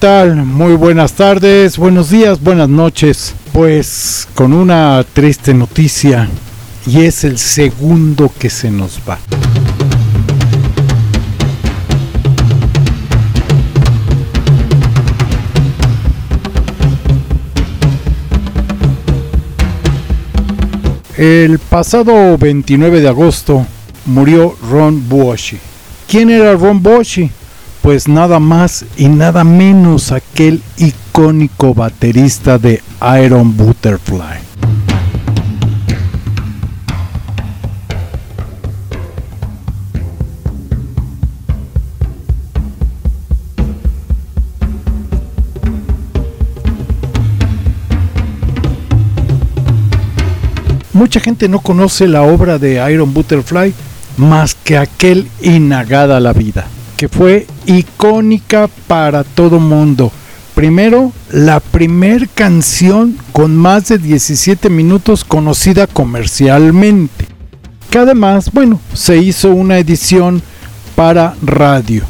¿qué tal? Muy buenas tardes, buenos días, buenas noches. Pues con una triste noticia y es el segundo que se nos va. El pasado 29 de agosto murió Ron Boshi. ¿Quién era Ron Boshi? Pues nada más y nada menos aquel icónico baterista de Iron Butterfly. Mucha gente no conoce la obra de Iron Butterfly más que aquel Inagada la vida, que fue icónica para todo mundo. Primero, la primer canción con más de 17 minutos conocida comercialmente. Que además, bueno, se hizo una edición para radio,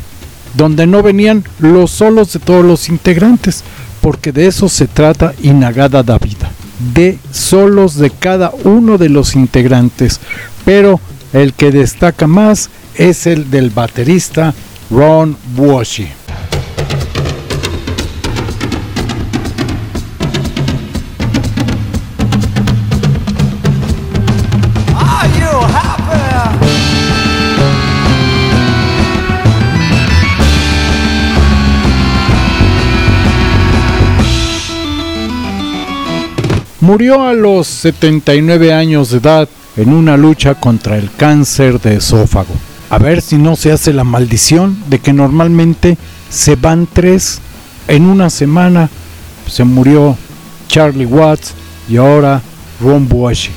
donde no venían los solos de todos los integrantes, porque de eso se trata Inagada la vida de solos de cada uno de los integrantes, pero el que destaca más es el del baterista Ron Washi. Murió a los 79 años de edad en una lucha contra el cáncer de esófago. A ver si no se hace la maldición de que normalmente se van tres en una semana. Se murió Charlie Watts y ahora Ron Buashi.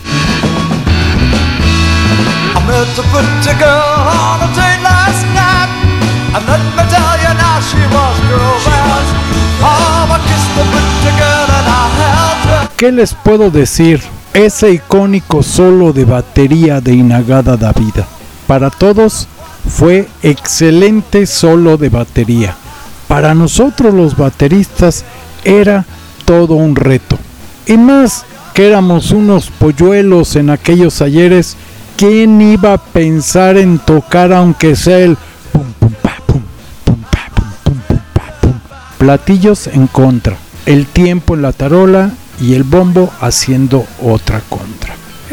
¿Qué les puedo decir? Ese icónico solo de batería de Inagada Davida. Para todos fue excelente solo de batería. Para nosotros los bateristas era todo un reto. Y más que éramos unos polluelos en aquellos ayeres, ¿quién iba a pensar en tocar aunque sea el pum pum pa pum pum pum pum pum pum? Platillos en contra, el tiempo en la tarola y el bombo haciendo otra contra.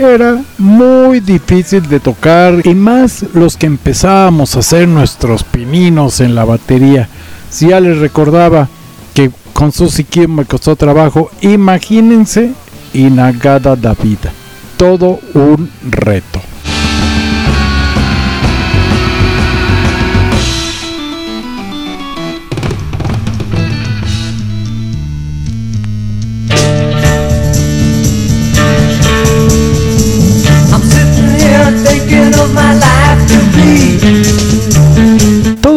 Era muy difícil de tocar y más los que empezábamos a hacer nuestros pininos en la batería. Si ya les recordaba que con Susy Kim me costó trabajo, imagínense Inagada David. Todo un reto.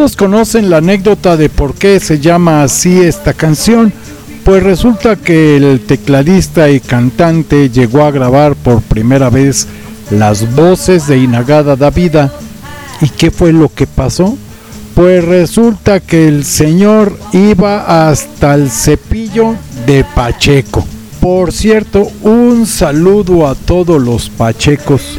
Conocen la anécdota de por qué se llama así esta canción, pues resulta que el tecladista y cantante llegó a grabar por primera vez las voces de Inagada Davida. ¿Y qué fue lo que pasó? Pues resulta que el señor iba hasta el cepillo de Pacheco. Por cierto, un saludo a todos los pachecos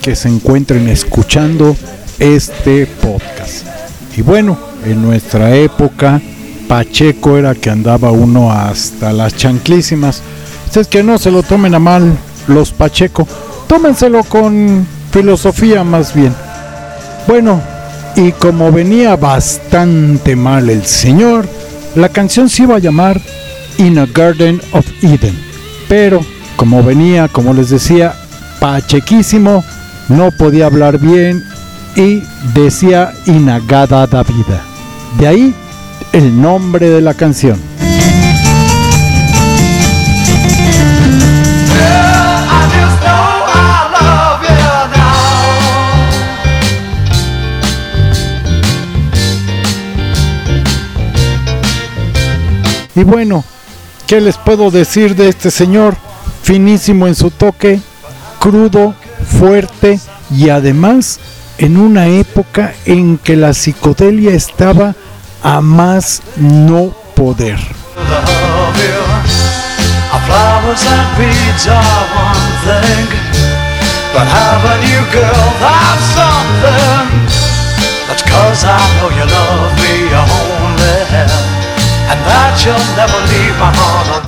que se encuentren escuchando este podcast. Y bueno, en nuestra época, Pacheco era que andaba uno hasta las chanclísimas. Es que no se lo tomen a mal los Pacheco, tómenselo con filosofía más bien. Bueno, y como venía bastante mal el señor, la canción se iba a llamar In a Garden of Eden. Pero como venía, como les decía, pachequísimo, no podía hablar bien y decía Inagada Davida. De ahí el nombre de la canción. Y bueno, ¿qué les puedo decir de este señor? Finísimo en su toque, crudo, fuerte y además en una época en que la psicodelia estaba a más no poder.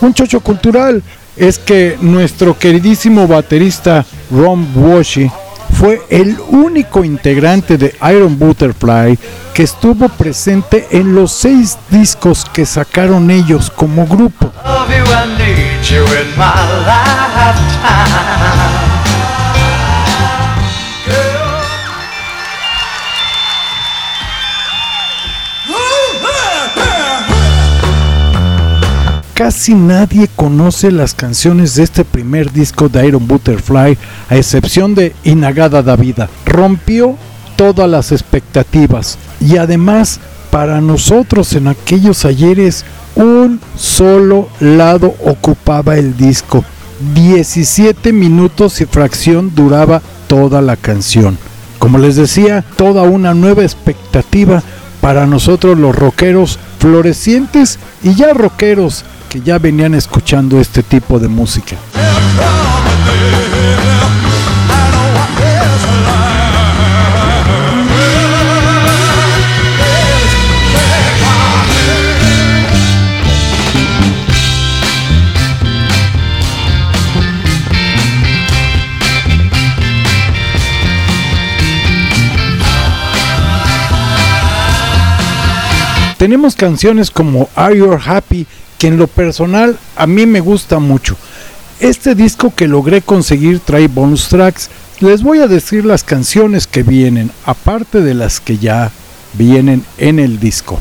Un chocho cultural es que nuestro queridísimo baterista Ron Washi fue el único integrante de Iron Butterfly que estuvo presente en los seis discos que sacaron ellos como grupo. Casi nadie conoce las canciones de este primer disco de Iron Butterfly, a excepción de Inagada Davida. Rompió todas las expectativas y además para nosotros en aquellos ayeres un solo lado ocupaba el disco. 17 minutos y fracción duraba toda la canción. Como les decía, toda una nueva expectativa para nosotros los rockeros florecientes y ya rockeros que ya venían escuchando este tipo de música. Tenemos canciones como Are You Happy que en lo personal a mí me gusta mucho. Este disco que logré conseguir trae bonus tracks. Les voy a decir las canciones que vienen, aparte de las que ya vienen en el disco.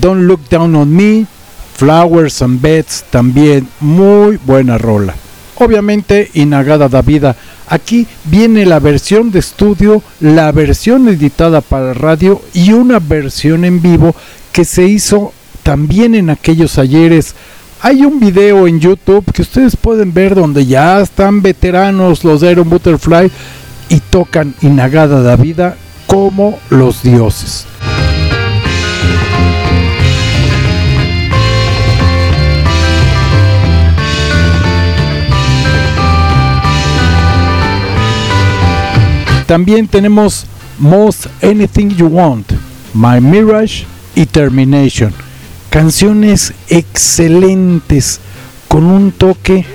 Don't Look Down on Me, Flowers and Beds también muy buena rola. Obviamente Inagada da Vida. Aquí viene la versión de estudio, la versión editada para radio y una versión en vivo que se hizo también en aquellos ayeres. Hay un video en YouTube que ustedes pueden ver donde ya están veteranos los de Iron Butterfly y tocan Inagada da Vida como los dioses. También tenemos Most Anything You Want, My Mirage y Termination. Canciones excelentes con un toque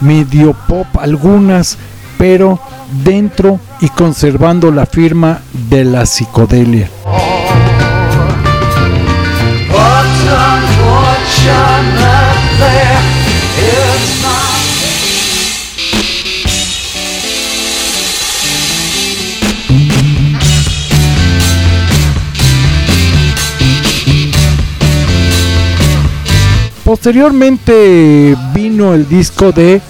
medio pop algunas, pero dentro y conservando la firma de la psicodelia. Posteriormente vino el disco de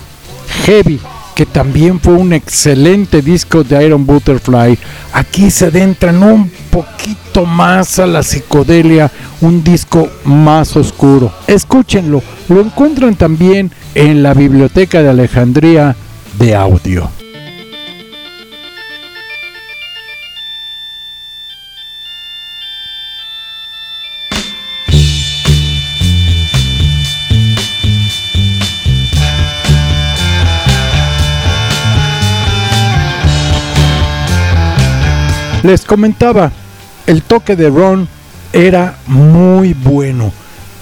Heavy, que también fue un excelente disco de Iron Butterfly. Aquí se adentran un poquito más a la psicodelia, un disco más oscuro. Escúchenlo, lo encuentran también en la Biblioteca de Alejandría de audio. Les comentaba, el toque de Ron era muy bueno.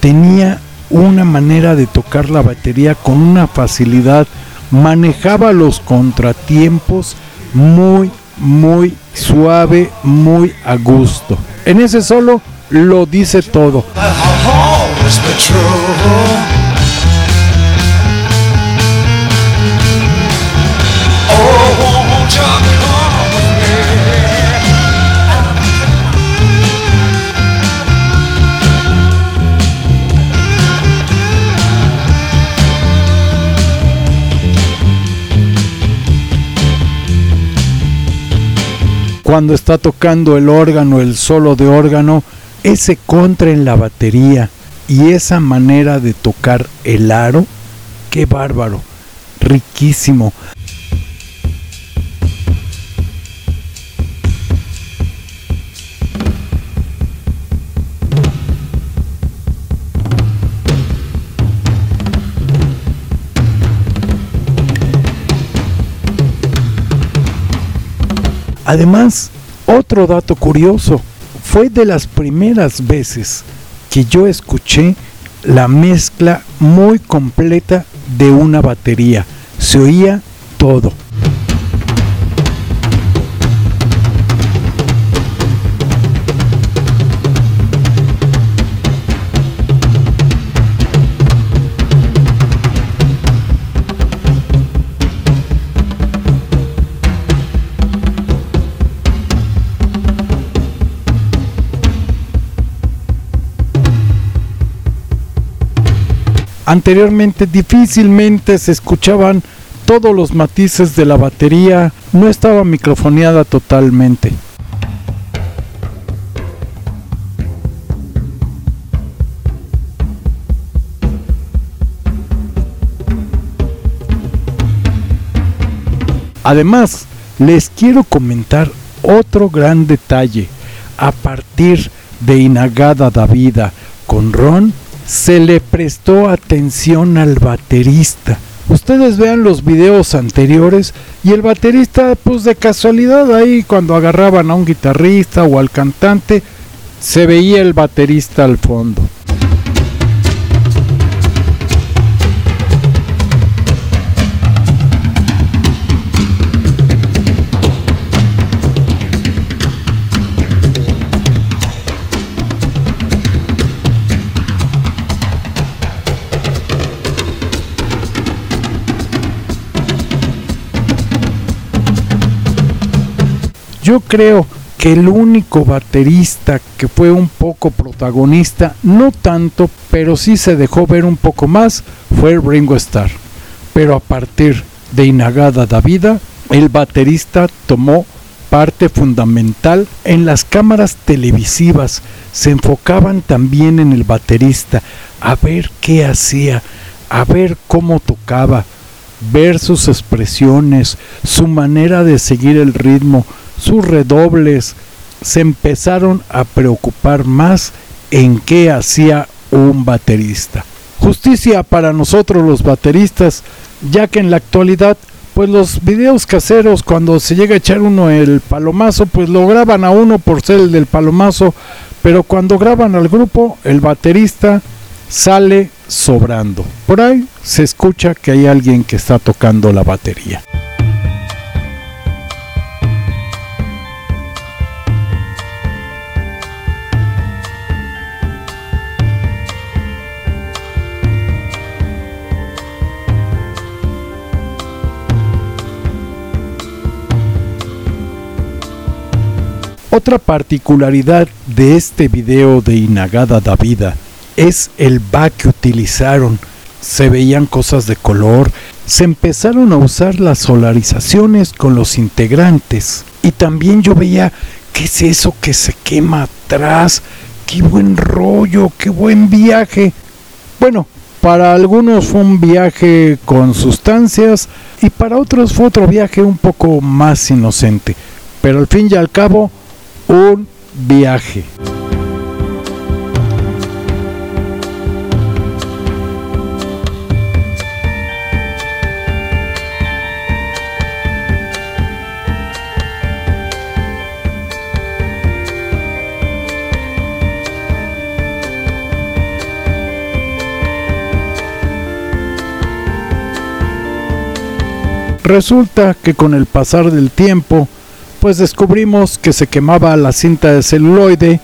Tenía una manera de tocar la batería con una facilidad. Manejaba los contratiempos muy, muy suave, muy a gusto. En ese solo lo dice todo. Cuando está tocando el órgano, el solo de órgano, ese contra en la batería, y esa manera de tocar el aro, qué bárbaro, riquísimo. Además, otro dato curioso, fue de las primeras veces que yo escuché la mezcla muy completa de una batería. Se oía todo. Anteriormente difícilmente se escuchaban todos los matices de la batería, no estaba microfoneada totalmente. Además, les quiero comentar otro gran detalle. A partir de Inagada Davida con Ron, se le prestó atención al baterista. Ustedes vean los videos anteriores y el baterista, pues de casualidad ahí cuando agarraban a un guitarrista o al cantante, se veía el baterista al fondo. Yo creo que el único baterista que fue un poco protagonista, no tanto, pero sí se dejó ver un poco más, fue Ringo Starr. Pero a partir de Inagada Davida, el baterista tomó parte fundamental en las cámaras televisivas. Se enfocaban también en el baterista, a ver qué hacía, a ver cómo tocaba, ver sus expresiones, su manera de seguir el ritmo, sus redobles se empezaron a preocupar más en qué hacía un baterista. Justicia para nosotros los bateristas, ya que en la actualidad pues los videos caseros cuando se llega a echar uno el palomazo pues lo graban a uno por ser el del palomazo, pero cuando graban al grupo el baterista sale sobrando. Por ahí se escucha que hay alguien que está tocando la batería. Otra particularidad de este video de Inagada Davida es el back que utilizaron. Se veían cosas de color, se empezaron a usar las solarizaciones con los integrantes. Y también yo veía, ¿qué es eso que se quema atrás? ¡Qué buen rollo! ¡Qué buen viaje! Bueno, para algunos fue un viaje con sustancias y para otros fue otro viaje un poco más inocente. Pero al fin y al cabo, un viaje. Resulta que con el pasar del tiempo, pues descubrimos que se quemaba la cinta de celuloide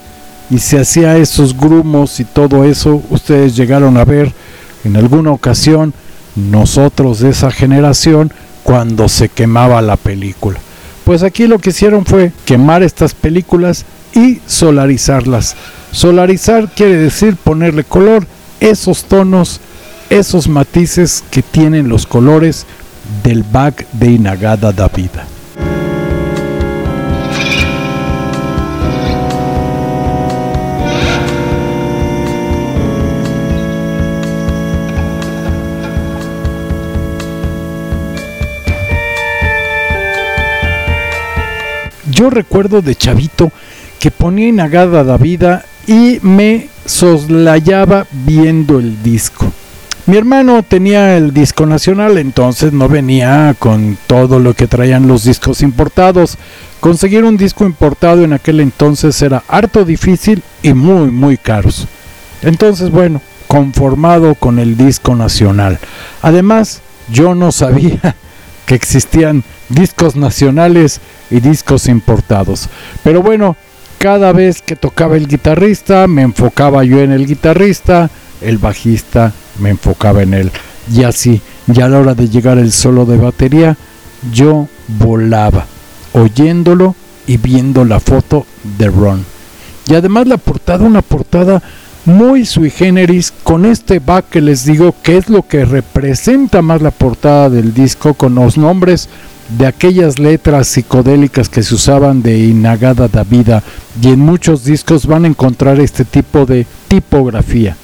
y se hacía esos grumos y todo eso. Ustedes llegaron a ver en alguna ocasión nosotros de esa generación cuando se quemaba la película. Pues aquí lo que hicieron fue quemar estas películas y solarizarlas. Solarizar quiere decir ponerle color, esos tonos, esos matices que tienen los colores del back de Inagada Davida. Yo recuerdo de chavito que ponía Inagada la vida y me soslayaba viendo el disco. Mi hermano tenía el disco nacional, entonces no venía con todo lo que traían los discos importados. Conseguir un disco importado en aquel entonces era harto difícil y muy muy caros. Entonces bueno, conformado con el disco nacional. Además, yo no sabía que existían discos nacionales y discos importados. Pero bueno, cada vez que tocaba el guitarrista, me enfocaba yo en el guitarrista, el bajista me enfocaba en él. Y así, ya a la hora de llegar el solo de batería, yo volaba, oyéndolo y viendo la foto de Ron. Y además la portada, una portada muy sui generis con este back que les digo que es lo que representa más la portada del disco con los nombres de aquellas letras psicodélicas que se usaban de Inagada da Vida y en muchos discos van a encontrar este tipo de tipografía.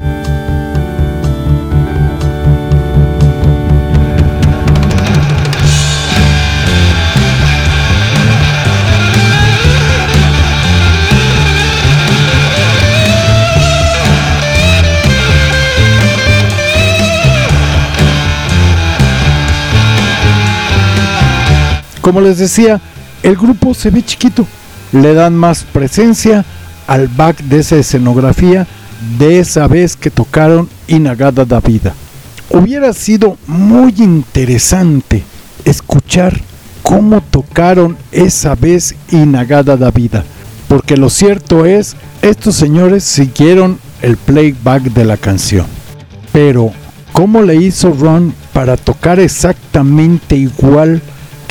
Como les decía, el grupo se ve chiquito, le dan más presencia al back de esa escenografía de esa vez que tocaron Inagada da Vida. Hubiera sido muy interesante escuchar cómo tocaron esa vez Inagada da Vida, porque lo cierto es, estos señores siguieron el playback de la canción. Pero, ¿cómo le hizo Ron para tocar exactamente igual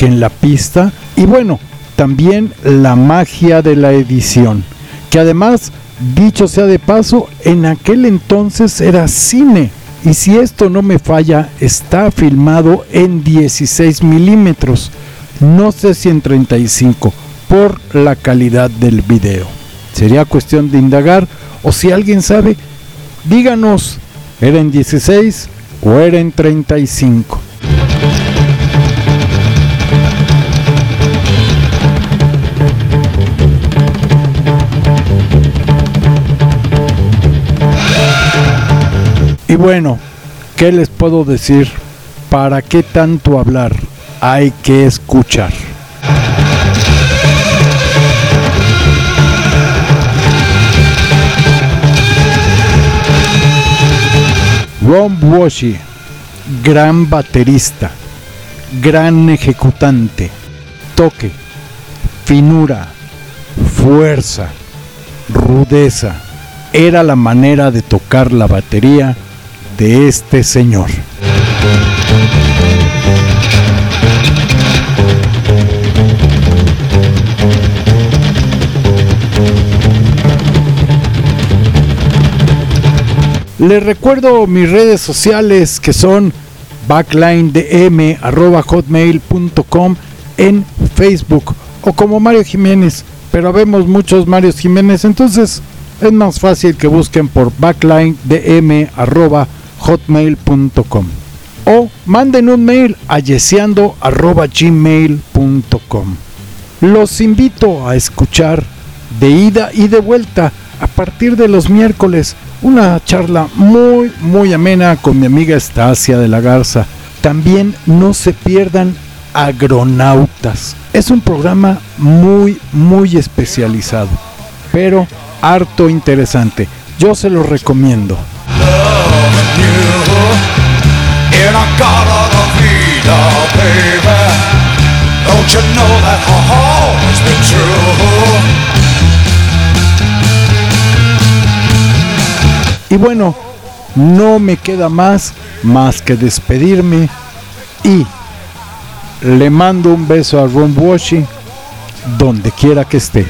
en la pista y bueno, también la magia de la edición, que además, dicho sea de paso, en aquel entonces era cine. Y si esto no me falla, está filmado en 16 milímetros, no sé si en 35, por la calidad del video. Sería cuestión de indagar, o si alguien sabe, díganos, ¿era en 16 o era en 35? Y bueno, ¿qué les puedo decir? ¿Para qué tanto hablar? Hay que escuchar. Ron Washi, gran baterista, gran ejecutante, toque, finura, fuerza, rudeza. Era la manera de tocar la batería de este señor. Les recuerdo mis redes sociales que son backlinedm.hotmail.com en Facebook o como Mario Jiménez, pero vemos muchos Mario Jiménez, entonces es más fácil que busquen por backlinedm.hotmail.com hotmail.com o manden un mail a yeseando.gmail.com. Los invito a escuchar de ida y de vuelta a partir de los miércoles una charla muy muy amena con mi amiga Estacia de la Garza. También no se pierdan Agronautas. Es un programa muy muy especializado, pero harto interesante. Yo se lo recomiendo. Y bueno, no me queda más más que despedirme y le mando un beso a Ron Washi donde quiera que esté.